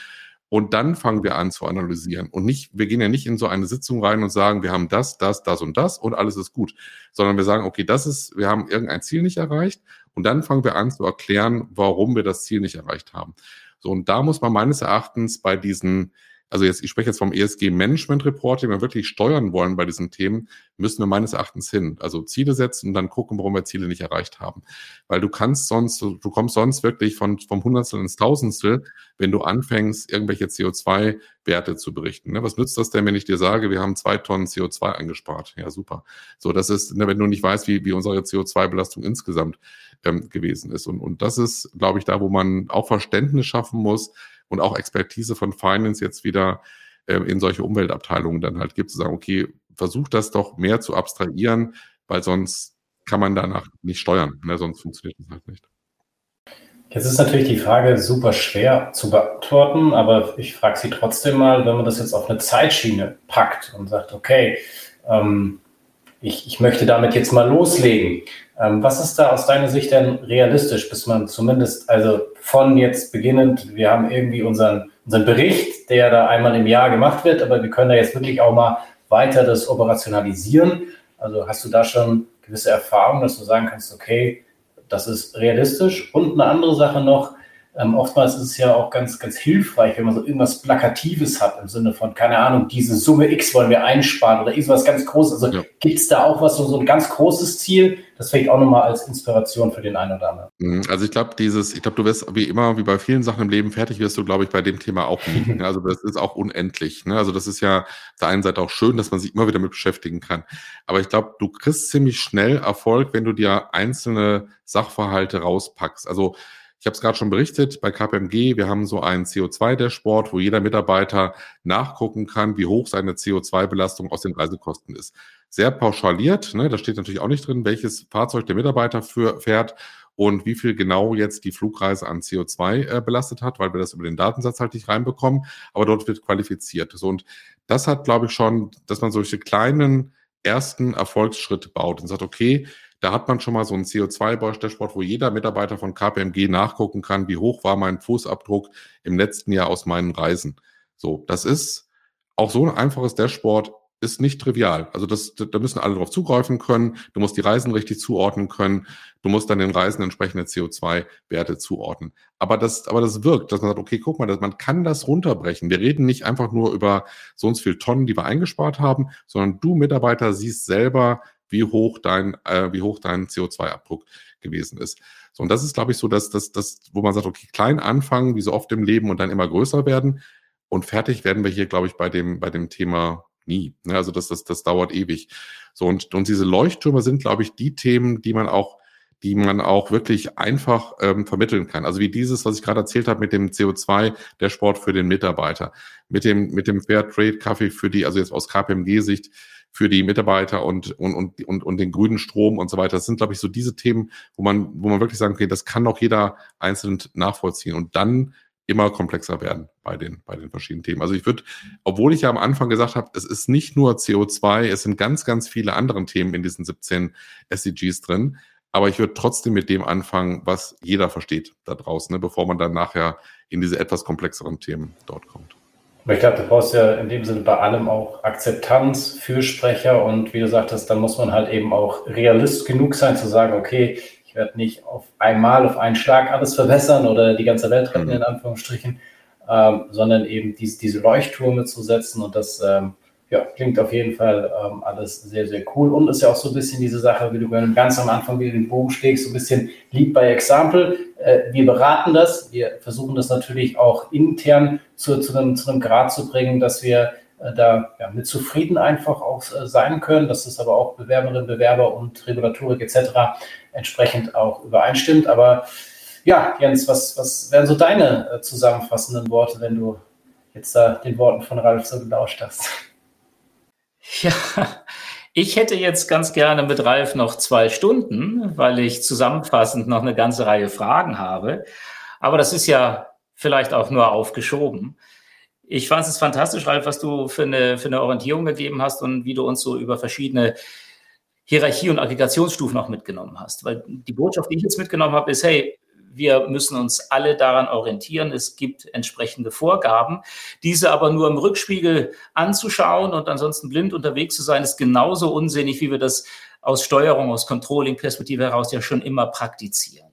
[SPEAKER 4] Und dann fangen wir an zu analysieren. Und nicht, wir gehen ja nicht in so eine Sitzung rein und sagen, wir haben das, das, das und das und alles ist gut. Sondern wir sagen, okay, das ist, wir haben irgendein Ziel nicht erreicht. Und dann fangen wir an zu erklären, warum wir das Ziel nicht erreicht haben. So, und da muss man meines Erachtens bei diesen also jetzt, ich spreche jetzt vom ESG Management Reporting, wenn wir wirklich steuern wollen bei diesen Themen, müssen wir meines Erachtens hin. Also Ziele setzen und dann gucken, warum wir Ziele nicht erreicht haben. Weil du kannst sonst, du kommst sonst wirklich von, vom Hundertstel ins Tausendstel, wenn du anfängst, irgendwelche CO2-Werte zu berichten. Ne? Was nützt das denn, wenn ich dir sage, wir haben zwei Tonnen CO2 eingespart? Ja, super. So, das ist, ne, wenn du nicht weißt, wie, wie unsere CO2-Belastung insgesamt ähm, gewesen ist. Und, und das ist, glaube ich, da, wo man auch Verständnis schaffen muss, und auch Expertise von Finance jetzt wieder äh, in solche Umweltabteilungen dann halt gibt, zu sagen, okay, versuch das doch mehr zu abstrahieren, weil sonst kann man danach nicht steuern, ne? sonst funktioniert das halt nicht.
[SPEAKER 2] Jetzt ist natürlich die Frage super schwer zu beantworten, aber ich frage Sie trotzdem mal, wenn man das jetzt auf eine Zeitschiene packt und sagt, okay, ähm, ich, ich möchte damit jetzt mal loslegen. Ähm, was ist da aus deiner Sicht denn realistisch, bis man zumindest, also von jetzt beginnend, wir haben irgendwie unseren, unseren Bericht, der da einmal im Jahr gemacht wird, aber wir können da jetzt wirklich auch mal weiter das operationalisieren. Also hast du da schon gewisse Erfahrungen, dass du sagen kannst, okay, das ist realistisch. Und eine andere Sache noch, ähm, oftmals ist es ja auch ganz, ganz hilfreich, wenn man so irgendwas Plakatives hat im Sinne von, keine Ahnung, diese Summe X wollen wir einsparen oder irgendwas ganz Großes. Also ja. gibt es da auch was, so, so ein ganz großes Ziel? Das vielleicht auch nochmal als Inspiration für den einen oder anderen.
[SPEAKER 4] Mhm. Also ich glaube, dieses, ich glaube, du wirst wie immer, wie bei vielen Sachen im Leben fertig wirst du, glaube ich, bei dem Thema auch nicht. Also das ist auch unendlich. Ne? Also das ist ja auf der einen Seite auch schön, dass man sich immer wieder mit beschäftigen kann. Aber ich glaube, du kriegst ziemlich schnell Erfolg, wenn du dir einzelne Sachverhalte rauspackst. Also ich habe es gerade schon berichtet, bei KPMG, wir haben so ein CO2-Dashboard, wo jeder Mitarbeiter nachgucken kann, wie hoch seine CO2-Belastung aus den Reisekosten ist. Sehr pauschaliert, ne? da steht natürlich auch nicht drin, welches Fahrzeug der Mitarbeiter für, fährt und wie viel genau jetzt die Flugreise an CO2 äh, belastet hat, weil wir das über den Datensatz halt nicht reinbekommen, aber dort wird qualifiziert. So, und das hat, glaube ich, schon, dass man solche kleinen ersten Erfolgsschritte baut und sagt, okay, da hat man schon mal so ein CO2-Dashboard, wo jeder Mitarbeiter von KPMG nachgucken kann, wie hoch war mein Fußabdruck im letzten Jahr aus meinen Reisen. So, das ist auch so ein einfaches Dashboard ist nicht trivial. Also das, da müssen alle darauf zugreifen können. Du musst die Reisen richtig zuordnen können. Du musst dann den Reisen entsprechende CO2-Werte zuordnen. Aber das, aber das wirkt, dass man sagt, okay, guck mal, man kann das runterbrechen. Wir reden nicht einfach nur über so und so viel Tonnen, die wir eingespart haben, sondern du Mitarbeiter siehst selber, wie hoch dein, äh, wie hoch dein CO2-Abdruck gewesen ist. So, und das ist, glaube ich, so, dass das, das, wo man sagt, okay, klein anfangen, wie so oft im Leben und dann immer größer werden. Und fertig werden wir hier, glaube ich, bei dem, bei dem Thema nie. Ne? Also das, das, das dauert ewig. So, und, und diese Leuchttürme sind, glaube ich, die Themen, die man auch die man auch wirklich einfach ähm, vermitteln kann. Also wie dieses, was ich gerade erzählt habe mit dem CO2, der Sport für den Mitarbeiter, mit dem, mit dem Fair Trade Kaffee für die, also jetzt aus KPMG-Sicht, für die Mitarbeiter und, und, und, und, und den grünen Strom und so weiter. Das sind, glaube ich, so diese Themen, wo man, wo man wirklich sagen, okay, das kann auch jeder einzeln nachvollziehen und dann immer komplexer werden bei den, bei den verschiedenen Themen. Also ich würde, obwohl ich ja am Anfang gesagt habe, es ist nicht nur CO2, es sind ganz, ganz viele andere Themen in diesen 17 SDGs drin. Aber ich würde trotzdem mit dem anfangen, was jeder versteht da draußen, ne, bevor man dann nachher in diese etwas komplexeren Themen dort kommt.
[SPEAKER 2] Aber ich glaube, du brauchst ja in dem Sinne bei allem auch Akzeptanz, Fürsprecher und wie du sagtest, dann muss man halt eben auch realist genug sein zu sagen, okay, ich werde nicht auf einmal, auf einen Schlag alles verbessern oder die ganze Welt retten, mhm. in Anführungsstrichen, ähm, sondern eben diese, diese Leuchttürme zu setzen und das ähm, ja, klingt auf jeden Fall ähm, alles sehr, sehr cool und ist ja auch so ein bisschen diese Sache, wie du ganz am Anfang wieder den Bogen schlägst, so ein bisschen Lead by Example. Äh, wir beraten das, wir versuchen das natürlich auch intern zu, zu, einem, zu einem Grad zu bringen, dass wir äh, da ja, mit zufrieden einfach auch äh, sein können, dass es aber auch Bewerberinnen, Bewerber und Regulatorik etc. entsprechend auch übereinstimmt. Aber ja, Jens, was, was wären so deine zusammenfassenden Worte, wenn du jetzt da den Worten von Ralf so gelauscht hast?
[SPEAKER 3] Ja, ich hätte jetzt ganz gerne mit Ralf noch zwei Stunden, weil ich zusammenfassend noch eine ganze Reihe Fragen habe. Aber das ist ja vielleicht auch nur aufgeschoben. Ich fand es fantastisch, Ralf, was du für eine, für eine Orientierung gegeben hast und wie du uns so über verschiedene Hierarchie- und Aggregationsstufen auch mitgenommen hast. Weil die Botschaft, die ich jetzt mitgenommen habe, ist, hey, wir müssen uns alle daran orientieren. Es gibt entsprechende Vorgaben. Diese aber nur im Rückspiegel anzuschauen und ansonsten blind unterwegs zu sein, ist genauso unsinnig, wie wir das aus Steuerung, aus Controlling-Perspektive heraus ja schon immer praktizieren.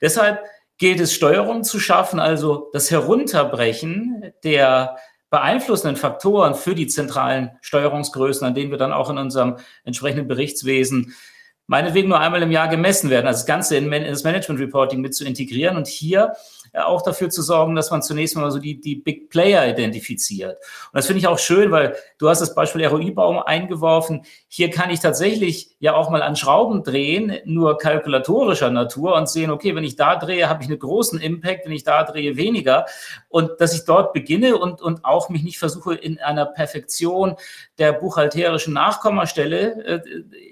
[SPEAKER 3] Deshalb gilt es, Steuerung zu schaffen, also das Herunterbrechen der beeinflussenden Faktoren für die zentralen Steuerungsgrößen, an denen wir dann auch in unserem entsprechenden Berichtswesen meinetwegen nur einmal im Jahr gemessen werden, also das Ganze in, das Management Reporting mit zu integrieren. Und hier auch dafür zu sorgen, dass man zunächst mal so die, die Big Player identifiziert. Und das finde ich auch schön, weil du hast das Beispiel ROI-Baum eingeworfen. Hier kann ich tatsächlich ja auch mal an Schrauben drehen, nur kalkulatorischer Natur und sehen, okay, wenn ich da drehe, habe ich einen großen Impact, wenn ich da drehe, weniger. Und dass ich dort beginne und, und auch mich nicht versuche, in einer Perfektion der buchhalterischen Nachkommastelle äh,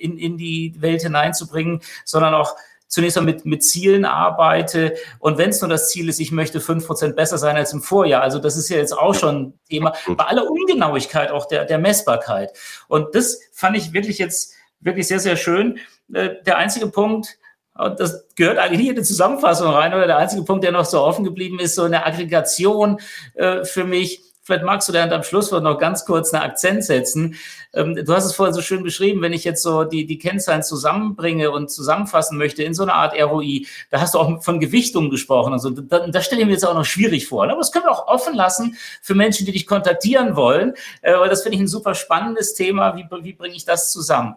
[SPEAKER 3] in, in die Welt hineinzubringen, sondern auch zunächst mal mit, mit Zielen arbeite. Und wenn es nur das Ziel ist, ich möchte fünf Prozent besser sein als im Vorjahr. Also das ist ja jetzt auch schon Thema, bei aller Ungenauigkeit auch der, der Messbarkeit. Und das fand ich wirklich jetzt wirklich sehr, sehr schön. Äh, der einzige Punkt, und das gehört eigentlich nicht in die Zusammenfassung rein, oder der einzige Punkt, der noch so offen geblieben ist, so eine Aggregation äh, für mich Vielleicht magst du da am Schlusswort noch ganz kurz einen Akzent setzen. Ähm, du hast es vorhin so schön beschrieben, wenn ich jetzt so die, die Kennzahlen zusammenbringe und zusammenfassen möchte in so einer Art ROI, da hast du auch von Gewichtung gesprochen und so. Da, das stelle ich mir jetzt auch noch schwierig vor. Aber das können wir auch offen lassen für Menschen, die dich kontaktieren wollen. Äh, weil das finde ich ein super spannendes Thema. Wie, wie bringe ich das zusammen?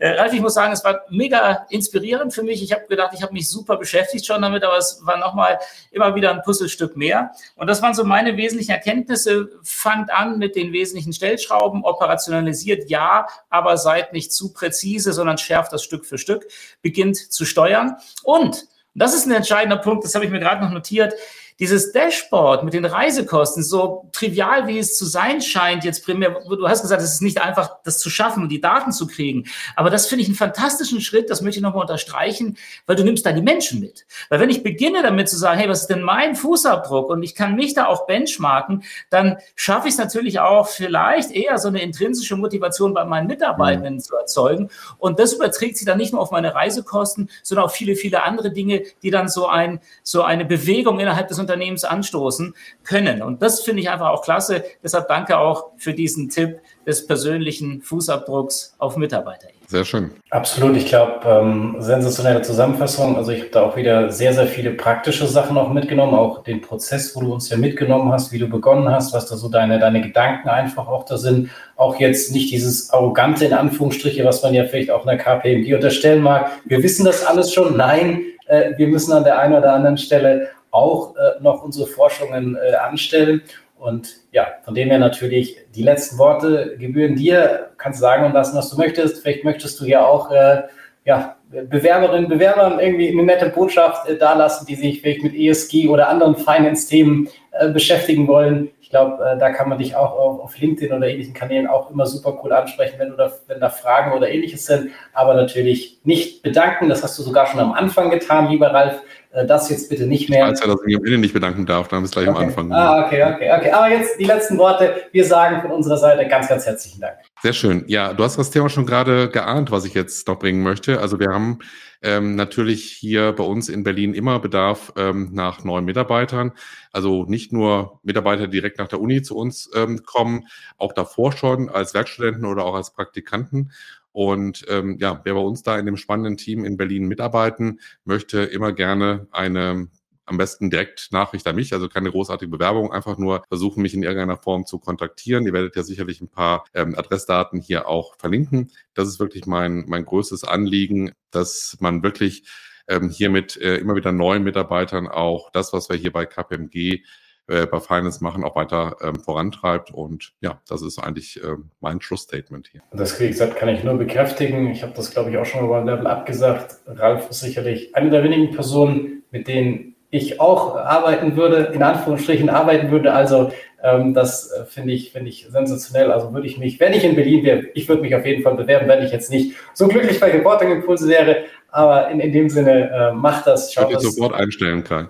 [SPEAKER 3] Äh, Ralf, ich muss sagen, es war mega inspirierend für mich. Ich habe gedacht, ich habe mich super beschäftigt schon damit, aber es war nochmal immer wieder ein Puzzlestück mehr. Und das waren so meine wesentlichen Erkenntnisse. Fangt an mit den wesentlichen Stellschrauben, operationalisiert ja, aber seid nicht zu präzise, sondern schärft das Stück für Stück, beginnt zu steuern. Und, das ist ein entscheidender Punkt, das habe ich mir gerade noch notiert, dieses Dashboard mit den Reisekosten, so trivial wie es zu sein scheint, jetzt primär, du hast gesagt, es ist nicht einfach, das zu schaffen und die Daten zu kriegen. Aber das finde ich einen fantastischen Schritt, das möchte ich nochmal unterstreichen, weil du nimmst da die Menschen mit. Weil wenn ich beginne damit zu sagen, hey, was ist denn mein Fußabdruck und ich kann mich da auch benchmarken, dann schaffe ich es natürlich auch vielleicht eher so eine intrinsische Motivation bei meinen Mitarbeitenden mhm. zu erzeugen. Und das überträgt sich dann nicht nur auf meine Reisekosten, sondern auf viele, viele andere Dinge, die dann so ein, so eine Bewegung innerhalb des Unternehmens anstoßen können. Und das finde ich einfach auch klasse. Deshalb danke auch für diesen Tipp des persönlichen Fußabdrucks auf Mitarbeiter.
[SPEAKER 4] Sehr schön.
[SPEAKER 2] Absolut. Ich glaube, ähm, sensationelle Zusammenfassung. Also ich habe da auch wieder sehr, sehr viele praktische Sachen auch mitgenommen, auch den Prozess, wo du uns ja mitgenommen hast, wie du begonnen hast, was da so deine, deine Gedanken einfach auch da sind. Auch jetzt nicht dieses arrogante in Anführungsstriche, was man ja vielleicht auch in der KPMG unterstellen mag. Wir wissen das alles schon. Nein, äh, wir müssen an der einen oder anderen Stelle auch äh, noch unsere Forschungen äh, anstellen. Und ja, von dem her natürlich die letzten Worte gebühren dir. Kannst sagen und lassen, was du möchtest. Vielleicht möchtest du ja auch äh, ja, Bewerberinnen, Bewerbern irgendwie eine nette Botschaft äh, dalassen, die sich vielleicht mit ESG oder anderen Finance-Themen äh, beschäftigen wollen. Ich glaube, äh, da kann man dich auch auf, auf, LinkedIn oder ähnlichen Kanälen auch immer super cool ansprechen, wenn, du da, wenn da Fragen oder ähnliches sind. Aber natürlich nicht bedanken. Das hast du sogar schon am Anfang getan, lieber Ralf. Äh, das jetzt bitte nicht mehr.
[SPEAKER 4] Ich weiß ja, dass ich mich am Ende nicht bedanken darf, dann haben wir es gleich
[SPEAKER 2] okay.
[SPEAKER 4] am Anfang.
[SPEAKER 2] Ah, okay, okay, okay. Aber jetzt die letzten Worte. Wir sagen von unserer Seite ganz, ganz herzlichen Dank.
[SPEAKER 4] Sehr schön. Ja, du hast das Thema schon gerade geahnt, was ich jetzt noch bringen möchte. Also wir haben ähm, natürlich hier bei uns in Berlin immer Bedarf ähm, nach neuen Mitarbeitern. Also nicht nur Mitarbeiter direkt nach der Uni zu uns ähm, kommen, auch davor schon als Werkstudenten oder auch als Praktikanten. Und ähm, ja, wer bei uns da in dem spannenden Team in Berlin mitarbeiten möchte, immer gerne eine am besten direkt Nachricht an mich, also keine großartige Bewerbung, einfach nur versuchen, mich in irgendeiner Form zu kontaktieren. Ihr werdet ja sicherlich ein paar ähm, Adressdaten hier auch verlinken. Das ist wirklich mein, mein größtes Anliegen, dass man wirklich ähm, hier mit äh, immer wieder neuen Mitarbeitern auch das, was wir hier bei KPMG äh, bei Finance machen, auch weiter ähm, vorantreibt. Und ja, das ist eigentlich äh, mein Schlussstatement hier.
[SPEAKER 2] Das, wie gesagt, kann ich nur bekräftigen. Ich habe das, glaube ich, auch schon mal beim Level abgesagt. Ralf ist sicherlich eine der wenigen Personen, mit denen ich auch arbeiten würde, in Anführungsstrichen arbeiten würde. Also ähm, das äh, finde ich, finde ich sensationell. Also würde ich mich, wenn ich in Berlin wäre, ich würde mich auf jeden Fall bewerben, wenn ich jetzt nicht so glücklich bei Reporting Impulse wäre. Aber in, in dem Sinne, äh, macht das.
[SPEAKER 4] Schaut ich würde sofort einstellen kann.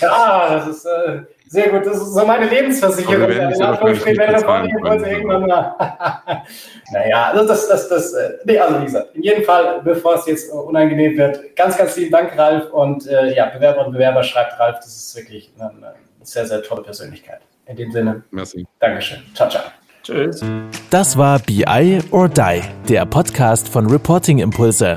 [SPEAKER 2] Ja, das ist, äh, sehr gut, das ist so meine Lebensversicherung.
[SPEAKER 4] Aber wir
[SPEAKER 2] irgendwann mal. naja, also das, das, das, äh, nee, also wie gesagt, in jedem Fall, bevor es jetzt unangenehm wird, ganz, ganz lieben Dank, Ralf. Und äh, ja, Bewerber und Bewerber schreibt Ralf, das ist wirklich eine, eine sehr, sehr tolle Persönlichkeit. In dem Sinne,
[SPEAKER 4] Merci.
[SPEAKER 2] Dankeschön. Ciao, ciao.
[SPEAKER 1] Tschüss. Das war BI or Die, der Podcast von Reporting Impulse.